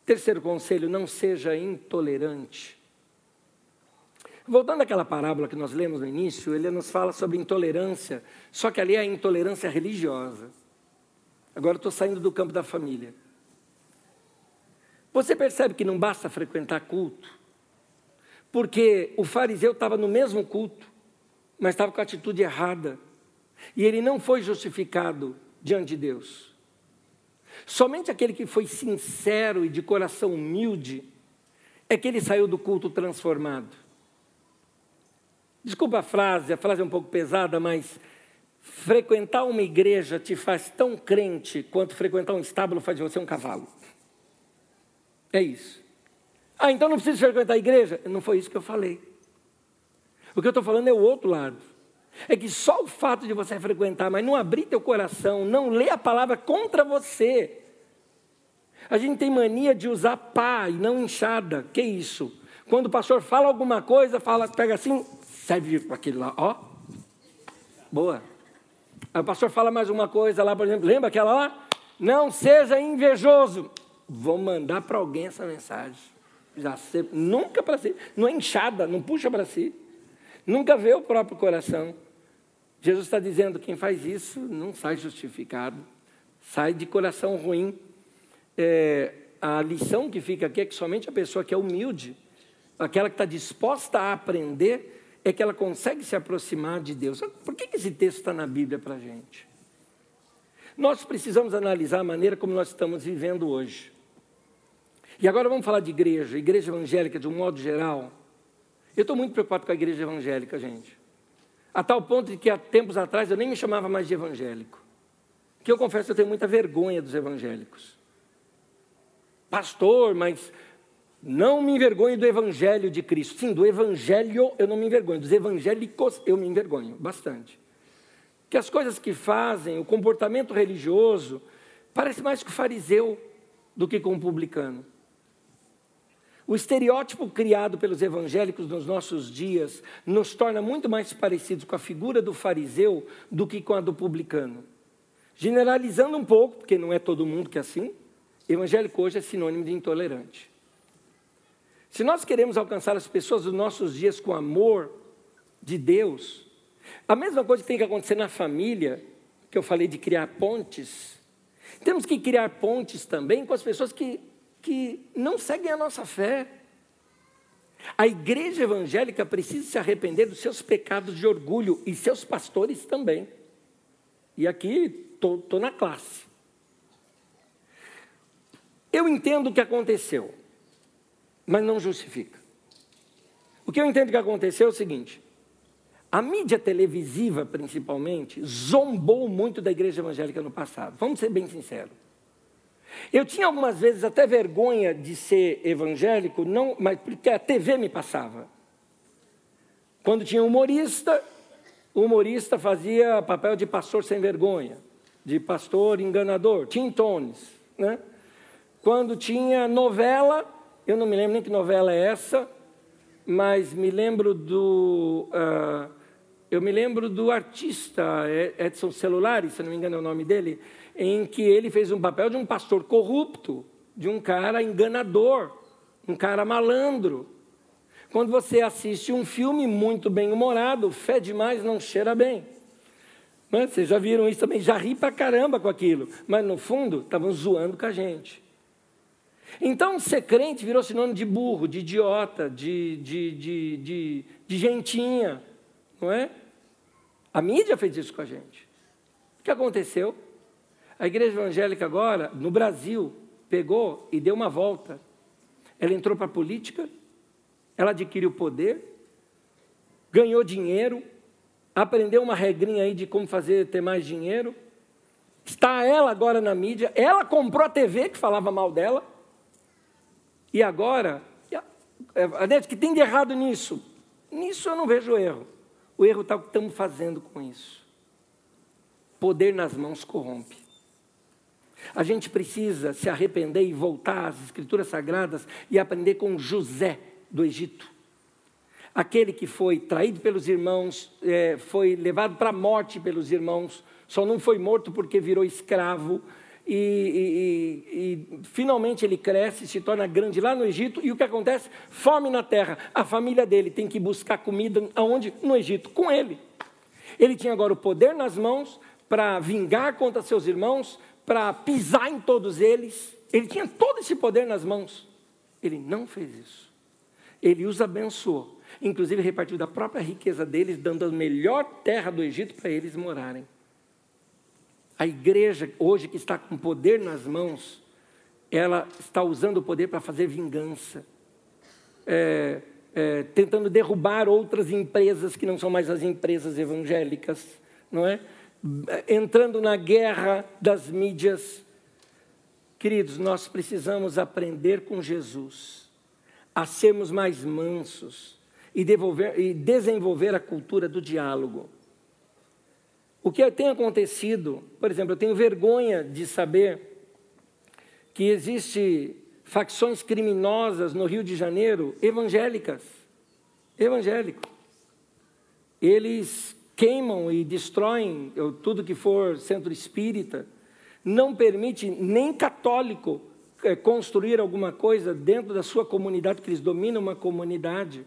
Terceiro conselho: não seja intolerante. Voltando àquela parábola que nós lemos no início, ele nos fala sobre intolerância, só que ali é a intolerância religiosa. Agora estou saindo do campo da família. Você percebe que não basta frequentar culto, porque o fariseu estava no mesmo culto, mas estava com a atitude errada, e ele não foi justificado diante de Deus. Somente aquele que foi sincero e de coração humilde é que ele saiu do culto transformado. Desculpa a frase, a frase é um pouco pesada, mas frequentar uma igreja te faz tão crente quanto frequentar um estábulo faz de você um cavalo. É isso. Ah, então não precisa frequentar a igreja? Não foi isso que eu falei. O que eu estou falando é o outro lado. É que só o fato de você frequentar, mas não abrir teu coração, não ler a palavra contra você. A gente tem mania de usar pá e não enxada. Que isso? Quando o pastor fala alguma coisa, fala, pega assim, serve para aquele lá, ó. Boa. Aí o pastor fala mais uma coisa lá, por exemplo, lembra aquela lá? Não seja invejoso vou mandar para alguém essa mensagem. Já nunca para si, não é inchada, não puxa para si, nunca vê o próprio coração. Jesus está dizendo: quem faz isso não sai justificado, sai de coração ruim. É, a lição que fica aqui é que somente a pessoa que é humilde, aquela que está disposta a aprender, é que ela consegue se aproximar de Deus. Por que esse texto está na Bíblia para a gente? Nós precisamos analisar a maneira como nós estamos vivendo hoje. E agora vamos falar de igreja, igreja evangélica de um modo geral. Eu estou muito preocupado com a igreja evangélica, gente. A tal ponto de que há tempos atrás eu nem me chamava mais de evangélico. Que eu confesso eu tenho muita vergonha dos evangélicos. Pastor, mas não me envergonho do evangelho de Cristo. Sim, do evangelho eu não me envergonho, dos evangélicos eu me envergonho bastante. Que as coisas que fazem, o comportamento religioso, parece mais com o fariseu do que com o publicano. O estereótipo criado pelos evangélicos nos nossos dias nos torna muito mais parecidos com a figura do fariseu do que com a do publicano. Generalizando um pouco, porque não é todo mundo que é assim, evangélico hoje é sinônimo de intolerante. Se nós queremos alcançar as pessoas dos nossos dias com amor de Deus, a mesma coisa que tem que acontecer na família, que eu falei de criar pontes, temos que criar pontes também com as pessoas que que não seguem a nossa fé. A igreja evangélica precisa se arrepender dos seus pecados de orgulho e seus pastores também. E aqui estou na classe. Eu entendo o que aconteceu, mas não justifica. O que eu entendo que aconteceu é o seguinte: a mídia televisiva, principalmente, zombou muito da igreja evangélica no passado. Vamos ser bem sinceros. Eu tinha algumas vezes até vergonha de ser evangélico, não, mas porque a TV me passava. Quando tinha humorista, o humorista fazia papel de pastor sem vergonha, de pastor enganador, Tim Tones. Né? Quando tinha novela, eu não me lembro nem que novela é essa, mas me lembro do. Uh, eu me lembro do artista Edson Celulari, se não me engano é o nome dele, em que ele fez um papel de um pastor corrupto, de um cara enganador, um cara malandro. quando você assiste um filme muito bem humorado, fé demais não cheira bem. Né? Vocês já viram isso também, já ri pra caramba com aquilo, mas no fundo estavam zoando com a gente. Então, ser crente virou sinônimo de burro, de idiota, de, de, de, de, de gentinha, não é? A mídia fez isso com a gente. O que aconteceu? A igreja evangélica agora, no Brasil, pegou e deu uma volta. Ela entrou para a política, ela adquiriu poder, ganhou dinheiro, aprendeu uma regrinha aí de como fazer ter mais dinheiro. Está ela agora na mídia, ela comprou a TV que falava mal dela. E agora, o que tem de errado nisso? Nisso eu não vejo erro. O erro está o que estamos fazendo com isso. Poder nas mãos corrompe. A gente precisa se arrepender e voltar às Escrituras Sagradas e aprender com José do Egito. Aquele que foi traído pelos irmãos, é, foi levado para a morte pelos irmãos, só não foi morto porque virou escravo. E, e, e, finalmente ele cresce, se torna grande lá no Egito, e o que acontece? Fome na terra. A família dele tem que buscar comida aonde? No Egito, com ele. Ele tinha agora o poder nas mãos para vingar contra seus irmãos, para pisar em todos eles. Ele tinha todo esse poder nas mãos. Ele não fez isso. Ele os abençoou, inclusive repartiu da própria riqueza deles, dando a melhor terra do Egito para eles morarem. A igreja, hoje que está com poder nas mãos, ela está usando o poder para fazer vingança, é, é, tentando derrubar outras empresas que não são mais as empresas evangélicas, não é? Entrando na guerra das mídias. Queridos, nós precisamos aprender com Jesus a sermos mais mansos e, devolver, e desenvolver a cultura do diálogo. O que tem acontecido, por exemplo, eu tenho vergonha de saber que existe facções criminosas no Rio de Janeiro, evangélicas, evangélicos. Eles queimam e destroem tudo que for centro espírita, não permite nem católico é, construir alguma coisa dentro da sua comunidade, que eles dominam uma comunidade.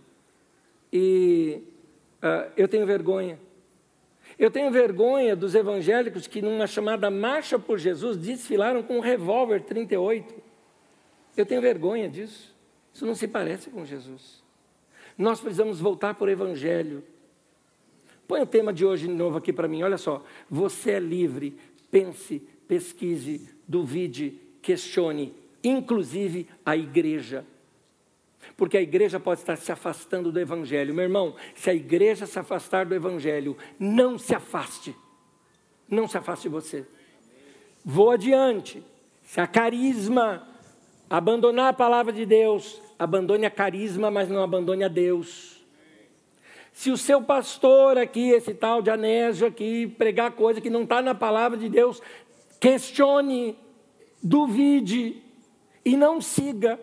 E uh, eu tenho vergonha. Eu tenho vergonha dos evangélicos que, numa chamada Marcha por Jesus, desfilaram com um revólver 38. Eu tenho vergonha disso. Isso não se parece com Jesus. Nós precisamos voltar para o Evangelho. Põe o tema de hoje de novo aqui para mim. Olha só. Você é livre. Pense, pesquise, duvide, questione, inclusive a igreja. Porque a igreja pode estar se afastando do evangelho. Meu irmão, se a igreja se afastar do evangelho, não se afaste. Não se afaste de você. Vou adiante. Se a carisma abandonar a palavra de Deus, abandone a carisma, mas não abandone a Deus. Se o seu pastor aqui, esse tal de Anésio aqui, pregar coisa que não está na palavra de Deus, questione, duvide e não siga,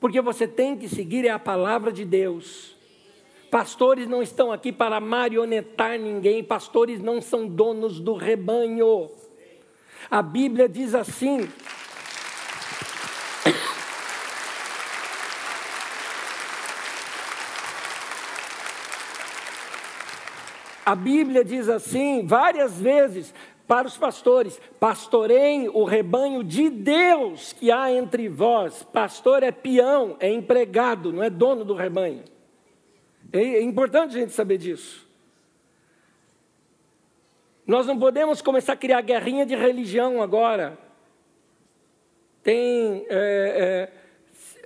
porque você tem que seguir é a palavra de Deus. Pastores não estão aqui para marionetar ninguém, pastores não são donos do rebanho. A Bíblia diz assim: A Bíblia diz assim várias vezes para os pastores: pastorem o rebanho de Deus que há entre vós. Pastor é peão, é empregado, não é dono do rebanho. É importante a gente saber disso. Nós não podemos começar a criar guerrinha de religião agora. Tem é,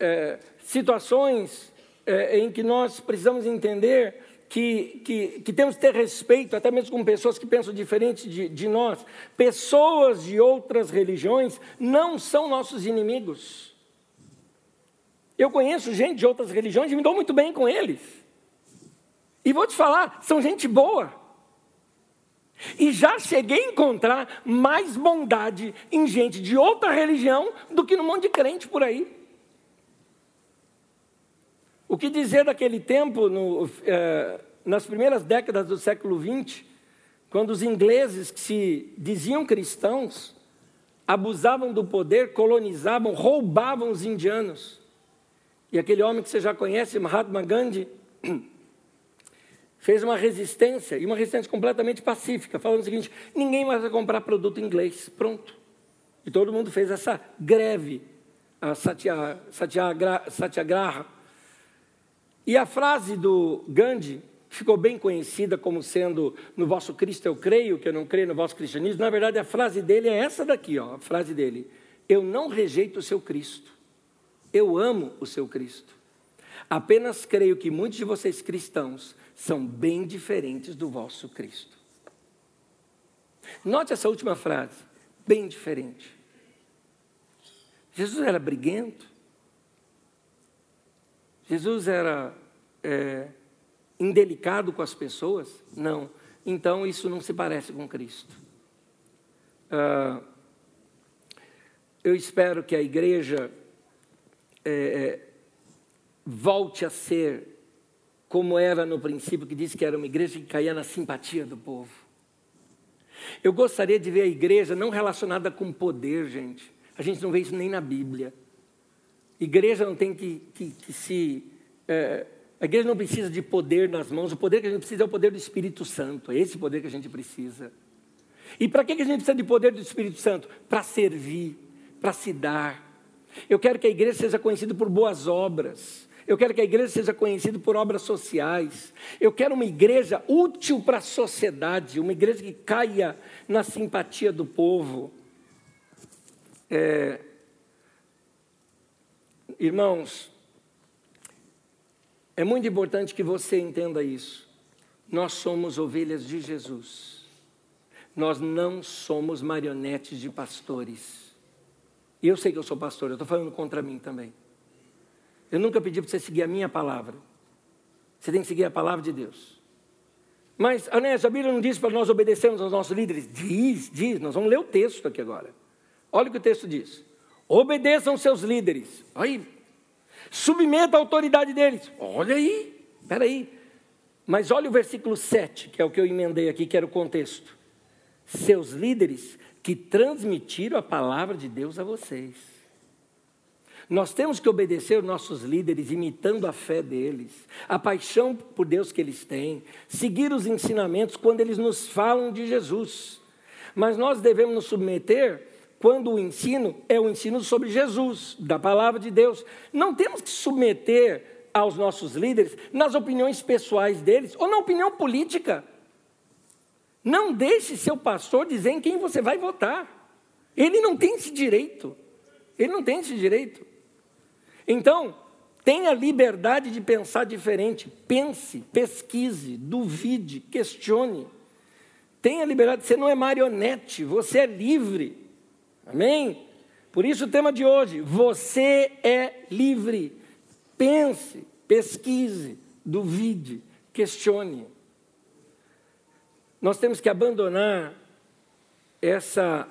é, é, situações é, em que nós precisamos entender que, que, que, temos que ter respeito, até mesmo com pessoas que pensam diferente de, de nós. Pessoas de outras religiões não são nossos inimigos. Eu conheço gente de outras religiões e me dou muito bem com eles. E vou te falar, são gente boa. E já cheguei a encontrar mais bondade em gente de outra religião do que no monte de crente por aí. O que dizer daquele tempo, no, eh, nas primeiras décadas do século XX, quando os ingleses que se diziam cristãos abusavam do poder, colonizavam, roubavam os indianos. E aquele homem que você já conhece, Mahatma Gandhi, fez uma resistência, e uma resistência completamente pacífica, falando o seguinte: ninguém mais vai comprar produto inglês. Pronto. E todo mundo fez essa greve, a satyagraha. E a frase do Gandhi ficou bem conhecida como sendo no vosso Cristo eu creio, que eu não creio no vosso cristianismo. Na verdade, a frase dele é essa daqui, ó, a frase dele: Eu não rejeito o seu Cristo. Eu amo o seu Cristo. Apenas creio que muitos de vocês cristãos são bem diferentes do vosso Cristo. Note essa última frase, bem diferente. Jesus era briguento. Jesus era é, indelicado com as pessoas? Não. Então isso não se parece com Cristo. Ah, eu espero que a igreja é, é, volte a ser como era no princípio, que disse que era uma igreja que caía na simpatia do povo. Eu gostaria de ver a igreja não relacionada com poder, gente. A gente não vê isso nem na Bíblia. Igreja não tem que, que, que se. É, a igreja não precisa de poder nas mãos, o poder que a gente precisa é o poder do Espírito Santo. É esse poder que a gente precisa. E para que a gente precisa de poder do Espírito Santo? Para servir, para se dar. Eu quero que a igreja seja conhecida por boas obras. Eu quero que a igreja seja conhecida por obras sociais. Eu quero uma igreja útil para a sociedade, uma igreja que caia na simpatia do povo. É... Irmãos, é muito importante que você entenda isso. Nós somos ovelhas de Jesus. Nós não somos marionetes de pastores. E eu sei que eu sou pastor, eu estou falando contra mim também. Eu nunca pedi para você seguir a minha palavra. Você tem que seguir a palavra de Deus. Mas, Anésio, a Bíblia não diz para nós obedecermos aos nossos líderes? Diz, diz. Nós vamos ler o texto aqui agora. Olha o que o texto diz. Obedeçam seus líderes. Aí, submeta a autoridade deles. Olha aí, espera aí. Mas olha o versículo 7, que é o que eu emendei aqui, que era o contexto. Seus líderes que transmitiram a palavra de Deus a vocês. Nós temos que obedecer os nossos líderes, imitando a fé deles, a paixão por Deus que eles têm, seguir os ensinamentos quando eles nos falam de Jesus. Mas nós devemos nos submeter quando o ensino é o ensino sobre Jesus, da palavra de Deus. Não temos que submeter aos nossos líderes nas opiniões pessoais deles ou na opinião política. Não deixe seu pastor dizer em quem você vai votar. Ele não tem esse direito. Ele não tem esse direito. Então, tenha liberdade de pensar diferente. Pense, pesquise, duvide, questione. Tenha liberdade, você não é marionete, você é livre. Amém? Por isso o tema de hoje, você é livre. Pense, pesquise, duvide, questione. Nós temos que abandonar essa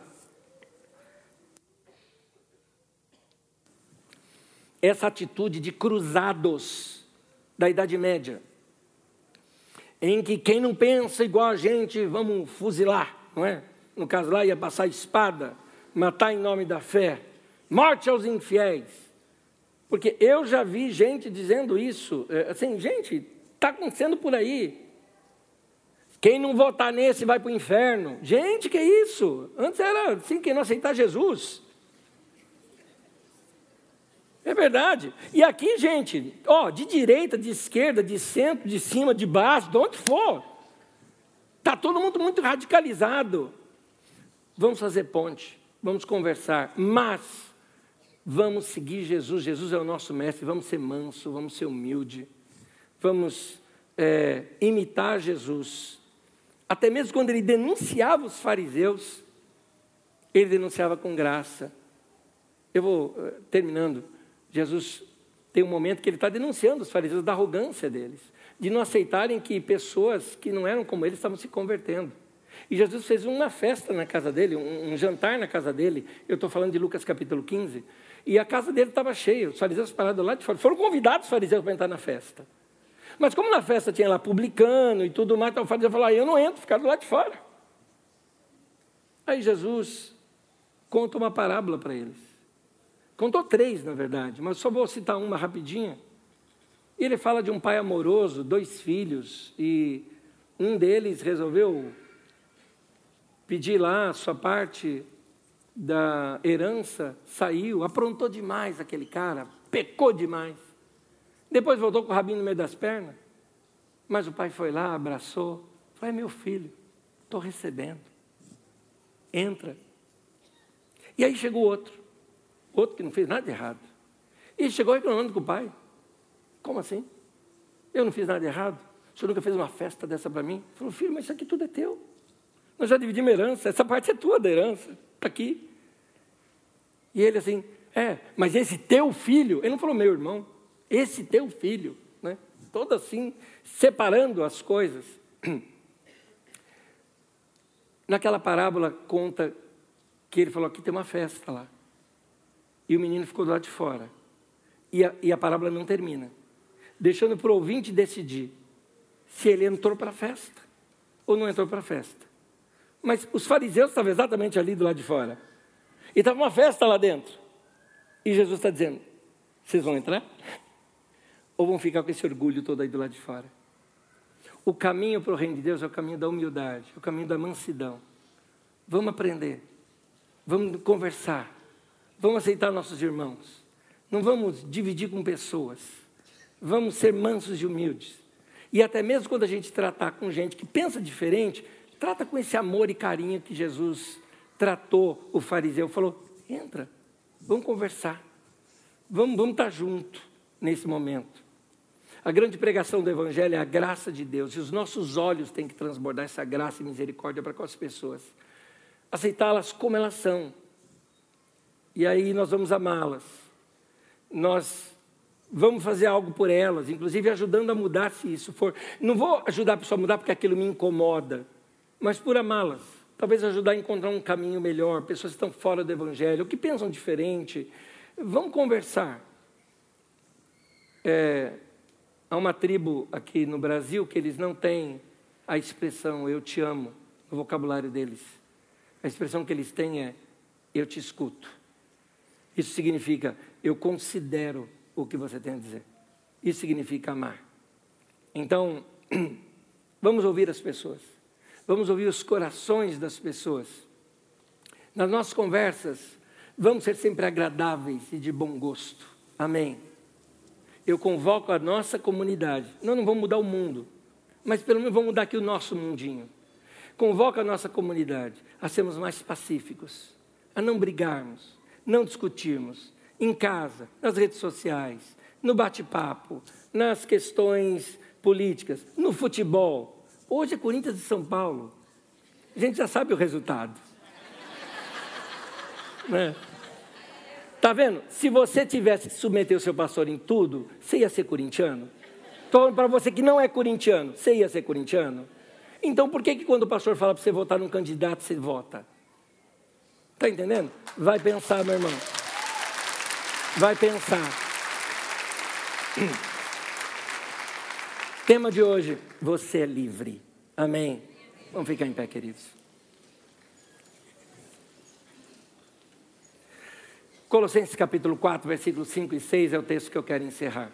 essa atitude de cruzados da Idade Média, em que quem não pensa igual a gente, vamos fuzilar, não é? No caso lá ia passar espada, matar em nome da fé, morte aos infiéis. Porque eu já vi gente dizendo isso, é, assim, gente, está acontecendo por aí. Quem não votar nesse vai para o inferno. Gente, que isso? Antes era assim, quem não aceitar Jesus. É verdade. E aqui, gente, ó, de direita, de esquerda, de centro, de cima, de baixo, de onde for. Está todo mundo muito radicalizado. Vamos fazer ponte, vamos conversar, mas vamos seguir Jesus. Jesus é o nosso mestre. Vamos ser manso, vamos ser humilde, vamos é, imitar Jesus. Até mesmo quando ele denunciava os fariseus, ele denunciava com graça. Eu vou uh, terminando. Jesus tem um momento que ele está denunciando os fariseus da arrogância deles, de não aceitarem que pessoas que não eram como eles estavam se convertendo. E Jesus fez uma festa na casa dele, um, jantar na casa dele. Eu estou falando de Lucas capítulo 15. E a casa dele estava cheia, os fariseus parados lá de fora. Foram convidados os fariseus para entrar na festa. Mas como na festa tinha lá publicano e tudo mais, então o fariseu falou, ah, eu não entro, ficar do lado de fora. Aí Jesus conta uma parábola para eles. Contou três, na verdade, mas só vou citar uma rapidinha. Ele fala de um pai amoroso, dois filhos, e um deles resolveu pedir lá a sua parte da herança, saiu, aprontou demais aquele cara, pecou demais. Depois voltou com o rabinho no meio das pernas. Mas o pai foi lá, abraçou, falou: é meu filho, estou recebendo. Entra. E aí chegou outro, outro que não fez nada de errado. E chegou reclamando com o pai. Como assim? Eu não fiz nada de errado? O senhor nunca fez uma festa dessa para mim? Falou, filho, mas isso aqui tudo é teu. Nós já dividimos herança, essa parte é tua da herança, está aqui. E ele assim, é, mas esse teu filho, ele não falou meu irmão, esse teu filho, né? Todo assim, separando as coisas. Naquela parábola conta que ele falou: aqui tem uma festa lá. E o menino ficou do lado de fora. E a, e a parábola não termina, deixando para o ouvinte decidir se ele entrou para a festa ou não entrou para a festa. Mas os fariseus estavam exatamente ali do lado de fora. E estava uma festa lá dentro. E Jesus está dizendo: vocês vão entrar? Ou vão ficar com esse orgulho todo aí do lado de fora? O caminho para o reino de Deus é o caminho da humildade, é o caminho da mansidão. Vamos aprender, vamos conversar, vamos aceitar nossos irmãos. Não vamos dividir com pessoas, vamos ser mansos e humildes. E até mesmo quando a gente tratar com gente que pensa diferente, trata com esse amor e carinho que Jesus tratou o fariseu. Falou: entra, vamos conversar, vamos, vamos estar junto nesse momento. A grande pregação do Evangelho é a graça de Deus, e os nossos olhos têm que transbordar essa graça e misericórdia para com as pessoas, aceitá-las como elas são, e aí nós vamos amá-las, nós vamos fazer algo por elas, inclusive ajudando a mudar se isso for. Não vou ajudar a pessoa a mudar porque aquilo me incomoda, mas por amá-las. Talvez ajudar a encontrar um caminho melhor, pessoas que estão fora do Evangelho, que pensam diferente. Vamos conversar. É, há uma tribo aqui no Brasil que eles não têm a expressão eu te amo no vocabulário deles. A expressão que eles têm é eu te escuto. Isso significa eu considero o que você tem a dizer. Isso significa amar. Então, vamos ouvir as pessoas. Vamos ouvir os corações das pessoas. Nas nossas conversas, vamos ser sempre agradáveis e de bom gosto. Amém. Eu convoco a nossa comunidade. Nós não vamos mudar o mundo, mas pelo menos vamos mudar aqui o nosso mundinho. Convoco a nossa comunidade a sermos mais pacíficos, a não brigarmos, não discutirmos, em casa, nas redes sociais, no bate-papo, nas questões políticas, no futebol. Hoje é Corinthians e São Paulo. A gente já sabe o resultado. né? Tá vendo? Se você tivesse que submeter o seu pastor em tudo, você ia ser corintiano? Estou para você que não é corintiano, você ia ser corintiano? Então por que, que quando o pastor fala para você votar num candidato, você vota? Está entendendo? Vai pensar, meu irmão. Vai pensar. Tema de hoje: você é livre. Amém. Vamos ficar em pé, queridos. Colossenses capítulo 4, versículos 5 e 6 é o texto que eu quero encerrar.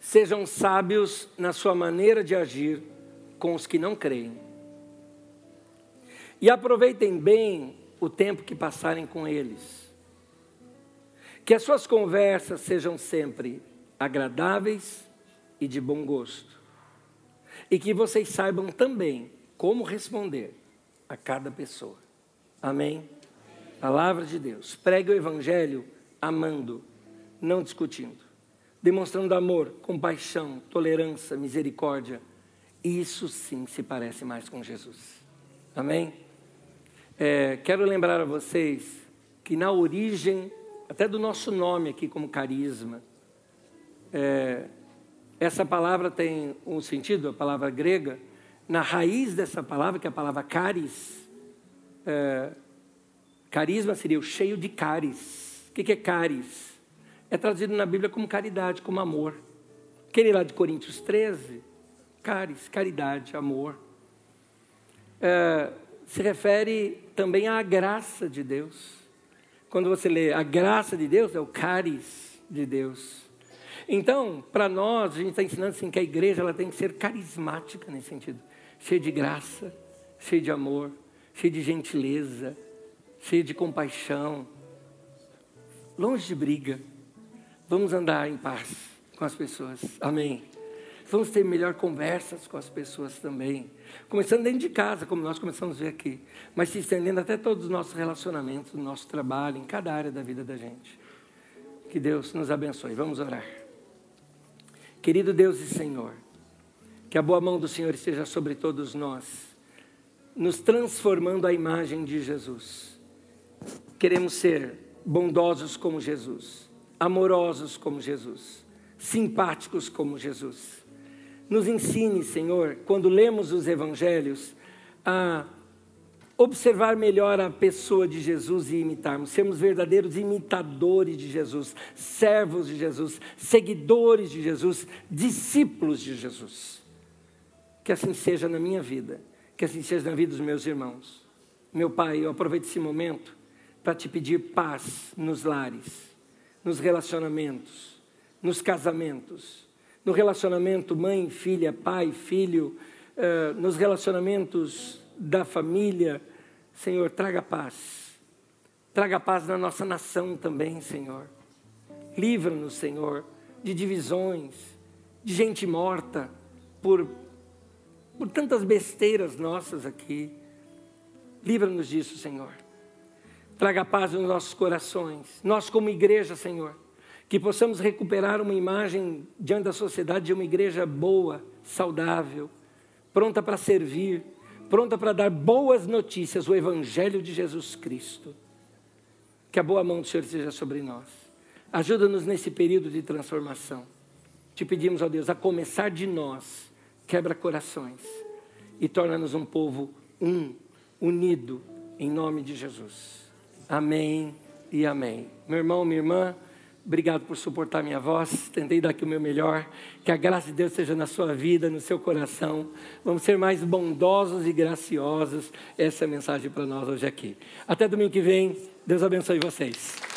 Sejam sábios na sua maneira de agir com os que não creem. E aproveitem bem o tempo que passarem com eles. Que as suas conversas sejam sempre agradáveis e de bom gosto. E que vocês saibam também como responder a cada pessoa. Amém? Palavra de Deus. Pregue o Evangelho amando, não discutindo. Demonstrando amor, compaixão, tolerância, misericórdia. Isso sim se parece mais com Jesus. Amém? É, quero lembrar a vocês que na origem, até do nosso nome aqui como carisma, é, essa palavra tem um sentido, a palavra grega, na raiz dessa palavra, que é a palavra caris, é, carisma seria o cheio de caris. O que, é caris? É traduzido na Bíblia como caridade, como amor. Aquele lá de Coríntios 13, caris, caridade, amor. É, se refere também a graça de Deus. Quando você lê a graça de Deus, é o cáris de Deus. Então, para nós, a gente está ensinando assim, que a igreja ela tem que ser carismática nesse sentido, cheia de graça, cheia de amor, cheia de gentileza, cheia de compaixão, longe de briga. Vamos andar em paz com as pessoas. Amém. Vamos ter melhor conversas com as pessoas também. Começando dentro de casa, como nós começamos a ver aqui, mas se estendendo até todos os nossos relacionamentos, no nosso trabalho, em cada área da vida da gente. Que Deus nos abençoe. Vamos orar. Querido Deus e Senhor, que a boa mão do Senhor esteja sobre todos nós, nos transformando à imagem de Jesus. Queremos ser bondosos como Jesus, amorosos como Jesus, simpáticos como Jesus. Nos ensine, Senhor, quando lemos os evangelhos, a observar melhor a pessoa de Jesus e imitarmos, sermos verdadeiros imitadores de Jesus, servos de Jesus, seguidores de Jesus, discípulos de Jesus. Que assim seja na minha vida, que assim seja na vida dos meus irmãos. Meu Pai, eu aproveito esse momento para te pedir paz nos lares, nos relacionamentos, nos casamentos, no relacionamento mãe, filha, pai, filho, uh, nos relacionamentos da família, Senhor, traga paz. Traga paz na nossa nação também, Senhor. Livra-nos, Senhor, de divisões, de gente morta por, por tantas besteiras nossas aqui. Livra-nos disso, Senhor. Traga paz nos nossos corações. Nós, como igreja, Senhor, que possamos recuperar uma imagem diante da sociedade de uma igreja boa, saudável, pronta para servir, pronta para dar boas notícias, o Evangelho de Jesus Cristo. Que a boa mão do Senhor esteja sobre nós. Ajuda-nos nesse período de transformação. Te pedimos, ó Deus, a começar de nós, quebra corações e torna-nos um povo um, unido, em nome de Jesus. Amém e amém. Meu irmão, minha irmã. Obrigado por suportar minha voz. Tentei dar aqui o meu melhor. Que a graça de Deus seja na sua vida, no seu coração. Vamos ser mais bondosos e graciosos. Essa é a mensagem para nós hoje aqui. Até domingo que vem. Deus abençoe vocês.